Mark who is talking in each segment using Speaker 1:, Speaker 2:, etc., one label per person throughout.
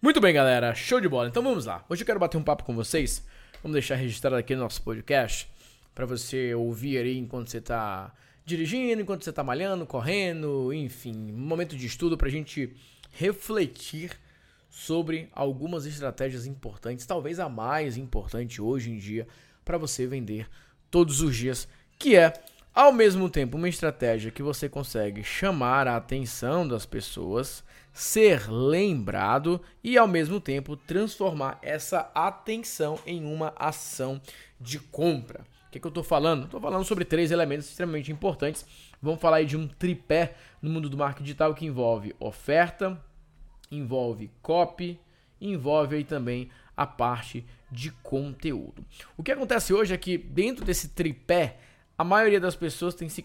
Speaker 1: Muito bem, galera, show de bola. Então vamos lá. Hoje eu quero bater um papo com vocês. Vamos deixar registrado aqui no nosso podcast para você ouvir aí enquanto você está dirigindo, enquanto você está malhando, correndo, enfim, um momento de estudo para a gente refletir sobre algumas estratégias importantes, talvez a mais importante hoje em dia para você vender todos os dias, que é ao mesmo tempo uma estratégia que você consegue chamar a atenção das pessoas ser lembrado e ao mesmo tempo transformar essa atenção em uma ação de compra. O que, que eu estou falando? Estou falando sobre três elementos extremamente importantes. Vamos falar aí de um tripé no mundo do marketing digital que envolve oferta, envolve copy, envolve aí também a parte de conteúdo. O que acontece hoje é que dentro desse tripé, a maioria das pessoas tem se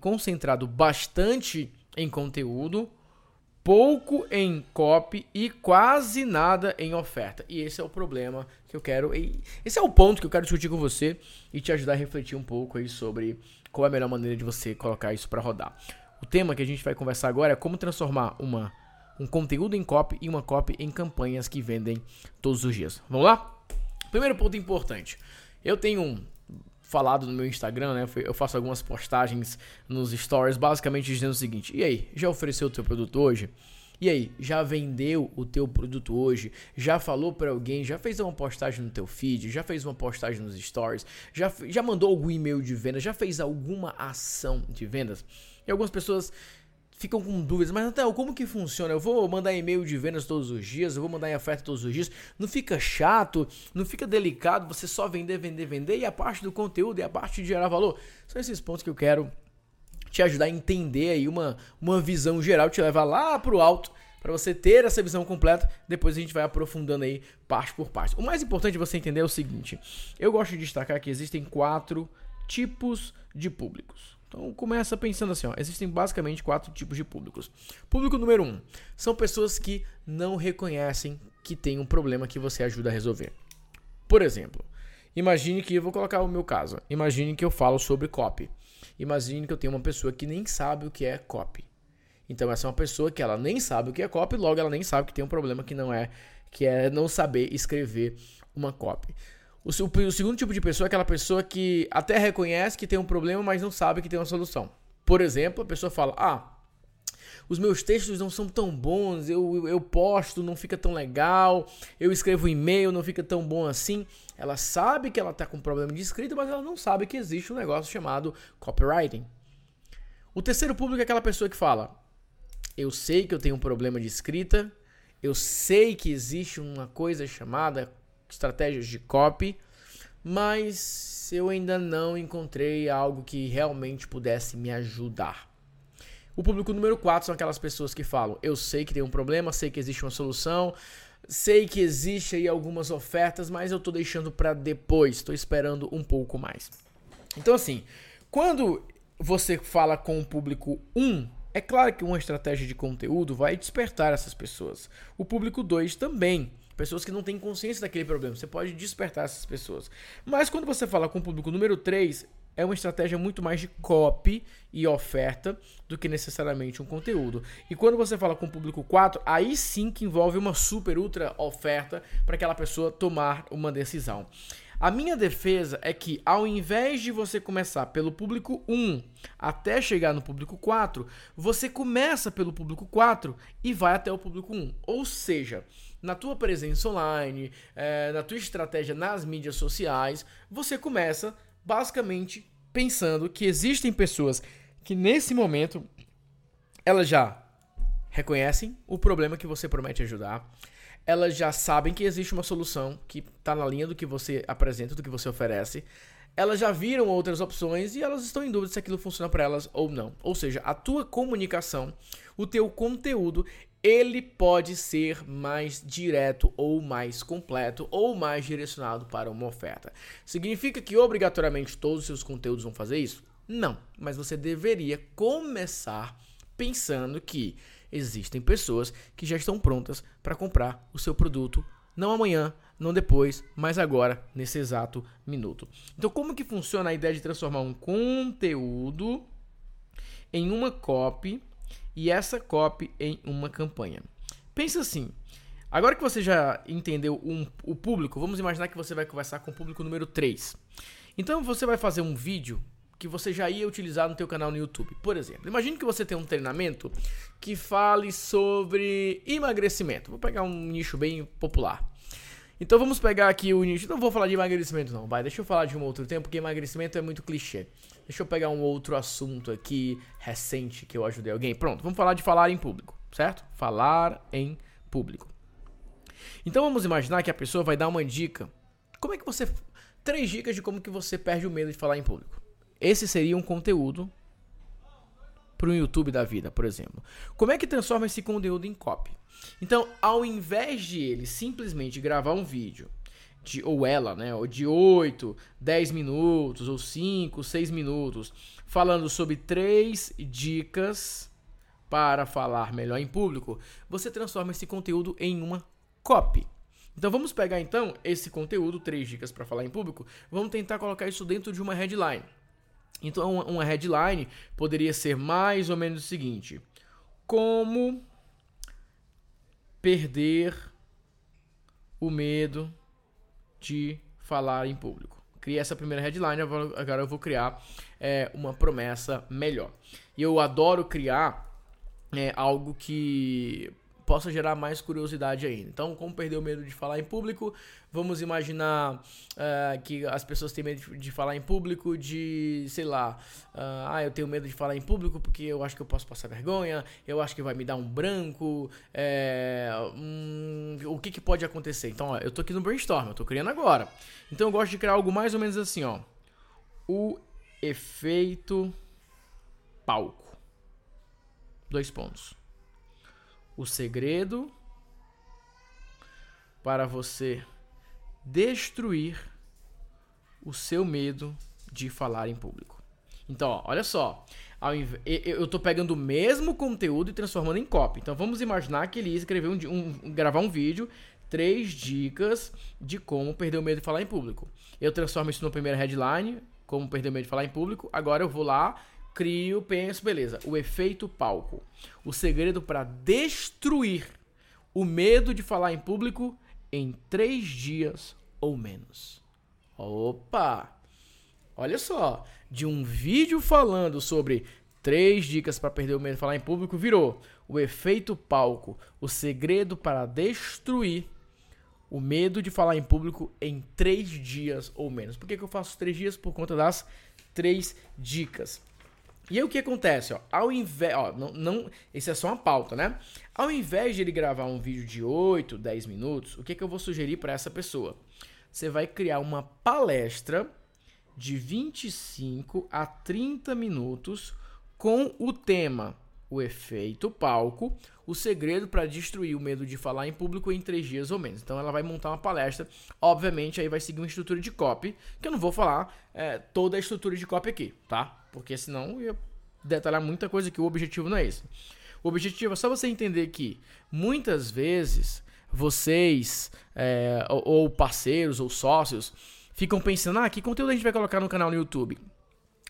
Speaker 1: concentrado bastante em conteúdo, pouco em copy e quase nada em oferta. E esse é o problema que eu quero. Esse é o ponto que eu quero discutir com você e te ajudar a refletir um pouco aí sobre qual é a melhor maneira de você colocar isso para rodar. O tema que a gente vai conversar agora é como transformar uma, um conteúdo em copy e uma copy em campanhas que vendem todos os dias. Vamos lá? Primeiro ponto importante. Eu tenho um falado no meu Instagram, né? Eu faço algumas postagens nos stories, basicamente dizendo o seguinte: e aí, já ofereceu o teu produto hoje? E aí, já vendeu o teu produto hoje? Já falou para alguém? Já fez uma postagem no teu feed? Já fez uma postagem nos stories? Já, já mandou algum e-mail de venda? Já fez alguma ação de vendas? E algumas pessoas ficam com dúvidas, mas Natal, como que funciona? Eu vou mandar e-mail de vendas todos os dias, eu vou mandar em oferta todos os dias. Não fica chato, não fica delicado você só vender, vender, vender e a parte do conteúdo e a parte de gerar valor. São esses pontos que eu quero te ajudar a entender aí uma, uma visão geral, te levar lá pro alto para você ter essa visão completa. Depois a gente vai aprofundando aí parte por parte. O mais importante você entender é o seguinte: eu gosto de destacar que existem quatro tipos de públicos. Então começa pensando assim, ó, existem basicamente quatro tipos de públicos. Público número um são pessoas que não reconhecem que tem um problema que você ajuda a resolver. Por exemplo, imagine que eu vou colocar o meu caso. Imagine que eu falo sobre copy. Imagine que eu tenho uma pessoa que nem sabe o que é copy. Então essa é uma pessoa que ela nem sabe o que é copy, logo ela nem sabe que tem um problema que não é que é não saber escrever uma copy. O, o, segundo tipo de pessoa é aquela pessoa que até reconhece que tem um problema, mas não sabe que tem uma solução. Por exemplo, a pessoa fala: Ah, os meus textos não são tão bons, eu, eu posto, não fica tão legal, eu escrevo e-mail, não fica tão bom assim. Ela sabe que ela está com problema de escrita, mas ela não sabe que existe um negócio chamado copywriting. O terceiro público é aquela pessoa que fala: Eu sei que eu tenho um problema de escrita, eu sei que existe uma coisa chamada estratégias de copy, mas eu ainda não encontrei algo que realmente pudesse me ajudar. O público número 4 são aquelas pessoas que falam: eu sei que tem um problema, sei que existe uma solução, sei que existe aí algumas ofertas, mas eu estou deixando para depois, estou esperando um pouco mais. Então assim, quando você fala com o público 1, é claro que uma estratégia de conteúdo vai despertar essas pessoas. O público 2 também. Pessoas que não têm consciência daquele problema. Você pode despertar essas pessoas. Mas quando você fala com o público número 3, é uma estratégia muito mais de copy e oferta do que necessariamente um conteúdo. E quando você fala com o público 4, aí sim que envolve uma super ultra oferta para aquela pessoa tomar uma decisão. A minha defesa é que ao invés de você começar pelo público 1 até chegar no público 4, você começa pelo público 4 e vai até o público 1. Ou seja, na tua presença online, é, na tua estratégia nas mídias sociais, você começa basicamente pensando que existem pessoas que nesse momento elas já reconhecem o problema que você promete ajudar, elas já sabem que existe uma solução que está na linha do que você apresenta, do que você oferece, elas já viram outras opções e elas estão em dúvida se aquilo funciona para elas ou não. Ou seja, a tua comunicação, o teu conteúdo, ele pode ser mais direto ou mais completo ou mais direcionado para uma oferta. Significa que obrigatoriamente todos os seus conteúdos vão fazer isso? Não, mas você deveria começar pensando que existem pessoas que já estão prontas para comprar o seu produto, não amanhã, não depois, mas agora, nesse exato minuto. Então, como que funciona a ideia de transformar um conteúdo em uma copy e essa copy em uma campanha. Pensa assim, Agora que você já entendeu um, o público, vamos imaginar que você vai conversar com o público número 3. Então você vai fazer um vídeo que você já ia utilizar no teu canal no YouTube. Por exemplo, imagine que você tem um treinamento que fale sobre emagrecimento. Vou pegar um nicho bem popular. Então vamos pegar aqui o nicho. Não vou falar de emagrecimento não, vai. Deixa eu falar de um outro tempo, porque emagrecimento é muito clichê. Deixa eu pegar um outro assunto aqui recente que eu ajudei alguém. Pronto, vamos falar de falar em público, certo? Falar em público. Então vamos imaginar que a pessoa vai dar uma dica. Como é que você três dicas de como que você perde o medo de falar em público? Esse seria um conteúdo para o YouTube da vida, por exemplo. Como é que transforma esse conteúdo em copy? Então, ao invés de ele simplesmente gravar um vídeo, de, ou ela, né, ou de 8, 10 minutos, ou 5, 6 minutos, falando sobre três dicas para falar melhor em público, você transforma esse conteúdo em uma copy. Então vamos pegar então esse conteúdo, três dicas para falar em público, vamos tentar colocar isso dentro de uma headline. Então uma headline poderia ser mais ou menos o seguinte: como perder o medo de falar em público. Criei essa primeira headline, agora eu vou criar é, uma promessa melhor. E eu adoro criar é, algo que possa gerar mais curiosidade ainda. Então, como perder o medo de falar em público? Vamos imaginar uh, que as pessoas têm medo de, falar em público, de, sei lá, uh, ah, eu tenho medo de falar em público porque eu acho que eu posso passar vergonha, eu acho que vai me dar um branco, é, hum, o que, que pode acontecer? Então, ó, eu tô aqui no brainstorm, eu tô criando agora. Então, eu gosto de criar algo mais ou menos assim, ó. O efeito palco. Dois pontos o segredo para você destruir o seu medo de falar em público. Então, ó, olha só. Eu estou pegando o mesmo conteúdo e transformando em copy. Então vamos imaginar que ele ia escrever um, um, gravar um vídeo, três dicas de como perder o medo de falar em público. Eu transformo isso no primeiro headline, como perder o medo de falar em público. Agora eu vou lá crio, penso, beleza. O efeito palco. O segredo para destruir o medo de falar em público em três dias ou menos. Opa! Olha só, de um vídeo falando sobre três dicas para perder o medo de falar em público virou o efeito palco, o segredo para destruir o medo de falar em público em três dias ou menos. Por que, que eu faço três dias? Por conta das três dicas. E aí o que acontece, ó, ao invés, ó, não, não, esse é só uma pauta, né? Ao invés de ele gravar um vídeo de 8, 10 minutos, o que, que eu vou sugerir para essa pessoa? Você vai criar uma palestra de 25 a 30 minutos com o tema o efeito palco, o segredo para destruir o medo de falar em público em três dias ou menos. Então ela vai montar uma palestra, obviamente aí vai seguir uma estrutura de copy, que eu não vou falar é, toda a estrutura de copy aqui, tá? Porque senão eu ia detalhar muita coisa que o objetivo não é esse. O objetivo é só você entender que muitas vezes vocês é, ou, ou parceiros ou sócios ficam pensando, ah, que conteúdo a gente vai colocar no canal no YouTube?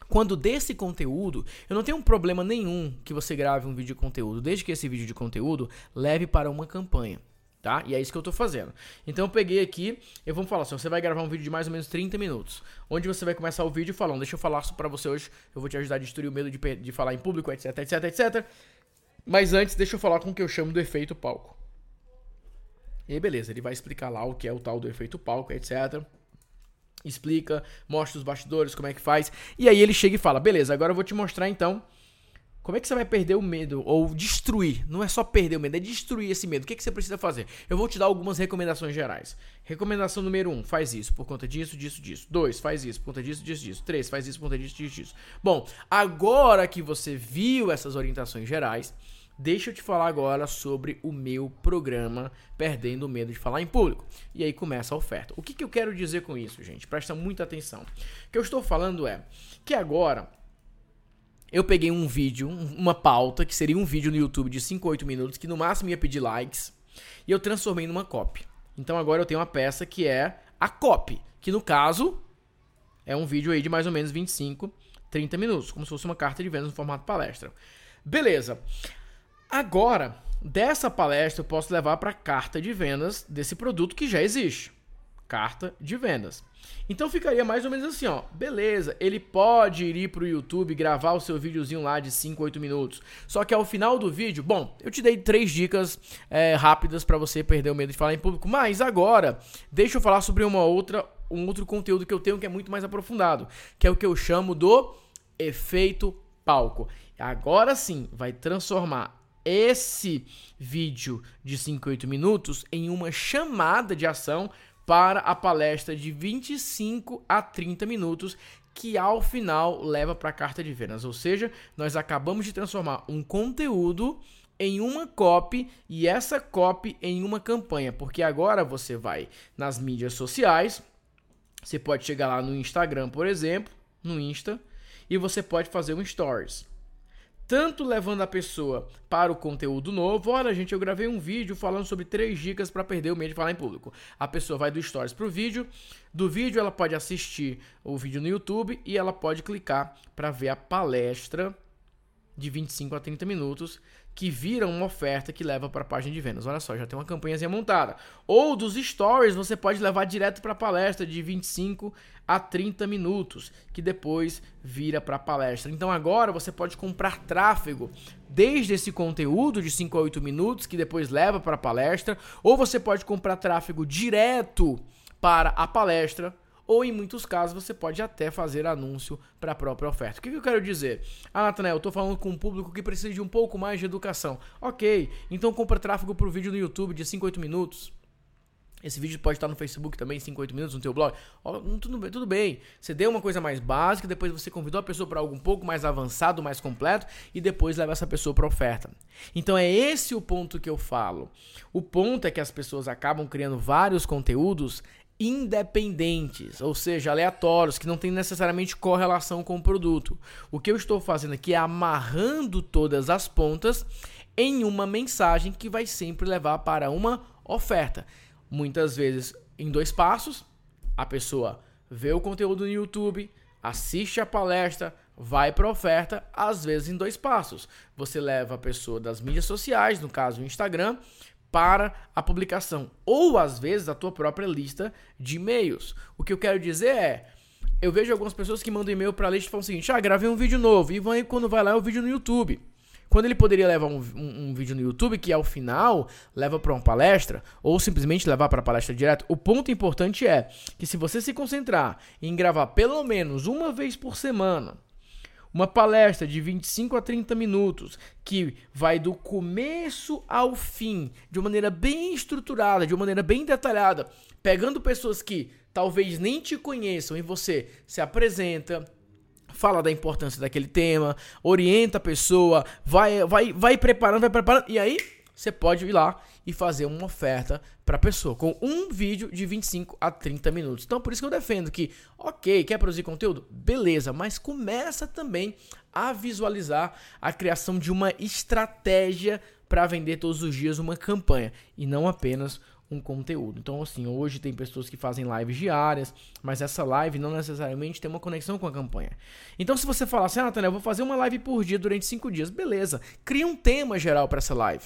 Speaker 1: Quando desse conteúdo, eu não tenho um problema nenhum que você grave um vídeo de conteúdo, desde que esse vídeo de conteúdo leve para uma campanha. Tá? E é isso que eu estou fazendo. Então eu peguei aqui, eu vou falar assim, você vai gravar um vídeo de mais ou menos 30 minutos, onde você vai começar o vídeo falando, deixa eu falar para você hoje, eu vou te ajudar a destruir o medo de, de falar em público, etc, etc, etc. Mas antes, deixa eu falar com o que eu chamo do efeito palco. E aí, beleza, ele vai explicar lá o que é o tal do efeito palco, etc explica, mostra os bastidores, como é que faz. E aí ele chega e fala: beleza, agora eu vou te mostrar então como é que você vai perder o medo ou destruir. Não é só perder o medo, é destruir esse medo. O que, que você precisa fazer? Eu vou te dar algumas recomendações gerais. Recomendação número 1, um, faz isso por conta disso, disso, disso. 2, faz isso por conta disso, disso, disso. 3, faz isso por conta disso, disso, disso. Bom, agora que você viu essas orientações gerais, Deixa eu te falar agora sobre o meu programa Perdendo o Medo de Falar em Público. E aí começa a oferta. O que, que eu quero dizer com isso, gente? Presta muita atenção. O que eu estou falando é que agora eu peguei um vídeo, uma pauta, que seria um vídeo no YouTube de 5 a 8 minutos, que no máximo ia pedir likes, e eu transformei numa copy. Então agora eu tenho uma peça que é a copy, que no caso é um vídeo aí de mais ou menos 25, 30 minutos, como se fosse uma carta de vendas no formato palestra. Beleza. Agora, dessa palestra eu posso levar para a carta de vendas desse produto que já existe. Carta de vendas. Então ficaria mais ou menos assim, ó. Beleza, ele pode ir para o YouTube gravar o seu videozinho lá de 5, 8 minutos. Só que ao final do vídeo, bom, eu te dei três dicas é, rápidas para você perder o medo de falar em público. Mas agora, deixa eu falar sobre uma outra, um outro conteúdo que eu tenho que é muito mais aprofundado, que é o que eu chamo do efeito palco. Agora sim, vai transformar esse vídeo de 5, 8 minutos em uma chamada de ação para a palestra de 25 a 30 minutos, que ao final leva para a carta de vendas. Ou seja, nós acabamos de transformar um conteúdo em uma copy e essa copy em uma campanha, porque agora você vai nas mídias sociais, você pode chegar lá no Instagram, por exemplo, no Insta, e você pode fazer um stories tanto levando a pessoa para o conteúdo novo. Olha, gente, eu gravei um vídeo falando sobre três dicas para perder o medo de falar em público. A pessoa vai do Stories para o vídeo, do vídeo ela pode assistir o vídeo no YouTube e ela pode clicar para ver a palestra de 25 a 30 minutos que vira uma oferta que leva para a página de vendas. Olha só, já tem uma campanhazinha montada. Ou dos stories, você pode levar direto para a palestra de 25 a 30 minutos, que depois vira para a palestra. Então agora você pode comprar tráfego desde esse conteúdo de 5 a 8 minutos, que depois leva para a palestra, ou você pode comprar tráfego direto para a palestra ou em muitos casos você pode até fazer anúncio para a própria oferta. O que, que eu quero dizer? Ah, Natanael, eu estou falando com um público que precisa de um pouco mais de educação. Ok, então compra tráfego para o vídeo no YouTube de 5, 8 minutos. Esse vídeo pode estar no Facebook também, 5, 8 minutos, no teu blog. Oh, tudo, bem, tudo bem. Você deu uma coisa mais básica, depois você convidou a pessoa para algo um pouco mais avançado, mais completo, e depois leva essa pessoa para oferta. Então é esse o ponto que eu falo. O ponto é que as pessoas acabam criando vários conteúdos independentes, ou seja, aleatórios, que não tem necessariamente correlação com o produto. O que eu estou fazendo aqui é amarrando todas as pontas em uma mensagem que vai sempre levar para uma oferta. Muitas vezes em dois passos, a pessoa vê o conteúdo no YouTube, assiste a palestra, vai para a oferta, às vezes em dois passos. Você leva a pessoa das mídias sociais, no caso o Instagram, para a publicação, ou às vezes a tua própria lista de e-mails. O que eu quero dizer é, eu vejo algumas pessoas que mandam e-mail para a lista e falam o seguinte: "Ah, gravei um vídeo novo" e vai, quando vai lá é o vídeo no YouTube. Quando ele poderia levar um, um, um, vídeo no YouTube que ao final leva para uma palestra ou simplesmente levar para a palestra direto, o ponto importante é que se você se concentrar em gravar pelo menos uma vez por semana uma palestra de 25 a 30 minutos que vai do começo ao fim, de uma maneira bem estruturada, de uma maneira bem detalhada, pegando pessoas que talvez nem te conheçam e você se apresenta, fala da importância daquele tema, orienta a pessoa, vai vai vai preparando, vai preparando e aí você pode ir lá e fazer uma oferta para a pessoa com um vídeo de 25 a 30 minutos. Então, por isso que eu defendo que, ok, quer produzir conteúdo? Beleza, mas começa também a visualizar a criação de uma estratégia para vender todos os dias uma campanha e não apenas um conteúdo. Então, assim, hoje tem pessoas que fazem lives diárias, mas essa live não necessariamente tem uma conexão com a campanha. Então, se você falar assim, ah, Nathanael, eu vou fazer uma live por dia durante cinco dias, beleza, cria um tema geral para essa live.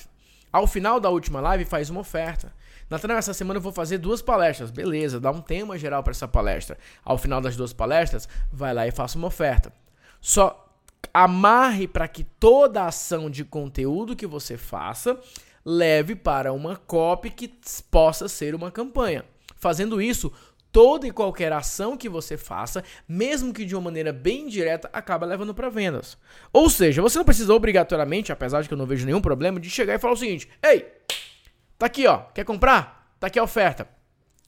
Speaker 1: Ao final da última live, faz uma oferta. Nathanael, essa semana eu vou fazer duas palestras. Beleza, dá um tema geral para essa palestra. Ao final das duas palestras, vai lá e faça uma oferta. Só amarre para que toda ação de conteúdo que você faça leve para uma copy que possa ser uma campanha. Fazendo isso, toda e qualquer ação que você faça, mesmo que de uma maneira bem direta, acaba levando para vendas. Ou seja, você não precisa obrigatoriamente, apesar de que eu não vejo nenhum problema, de chegar e falar o seguinte: "Ei, tá aqui, ó, quer comprar? Tá aqui a oferta".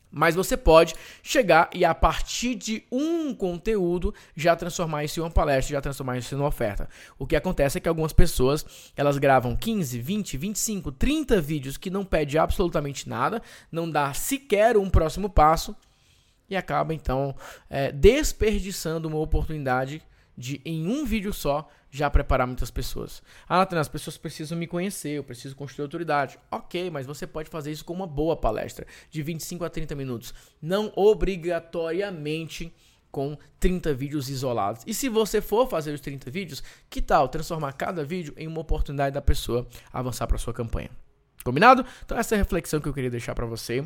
Speaker 1: Mas você pode chegar e a partir de um conteúdo já transformar isso em uma palestra, já transformar isso em uma oferta. O que acontece é que algumas pessoas, elas gravam 15, 20, 25, 30 vídeos que não pede absolutamente nada, não dá sequer um próximo passo e acaba então é, desperdiçando uma oportunidade de em um vídeo só já preparar muitas pessoas. Ah, Nathan, as pessoas precisam me conhecer, eu preciso construir autoridade. Ok, mas você pode fazer isso com uma boa palestra de 25 a 30 minutos. Não obrigatoriamente com 30 vídeos isolados. E se você for fazer os 30 vídeos, que tal transformar cada vídeo em uma oportunidade da pessoa avançar para sua campanha? Combinado? Então essa é a reflexão que eu queria deixar para você,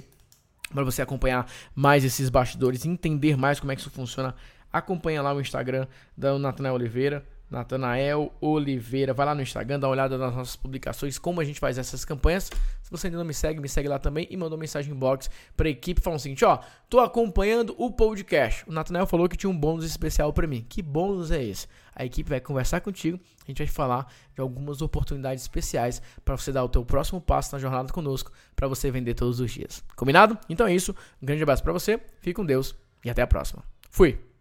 Speaker 1: para você acompanhar mais esses bastidores, entender mais como é que isso funciona. Acompanha lá o Instagram da Natanael Oliveira, Natanael Oliveira. Vai lá no Instagram, dá uma olhada nas nossas publicações, como a gente faz essas campanhas. Se você ainda não me segue, me segue lá também e mandou mensagem inbox pra equipe falando o seguinte, ó, tô acompanhando o podcast. O Natanael falou que tinha um bônus especial para mim. Que bônus é esse? A equipe vai conversar contigo, a gente vai falar de algumas oportunidades especiais para você dar o teu próximo passo na jornada conosco, para você vender todos os dias. Combinado? Então é isso. Um grande abraço para você. Fique com Deus e até a próxima. Fui.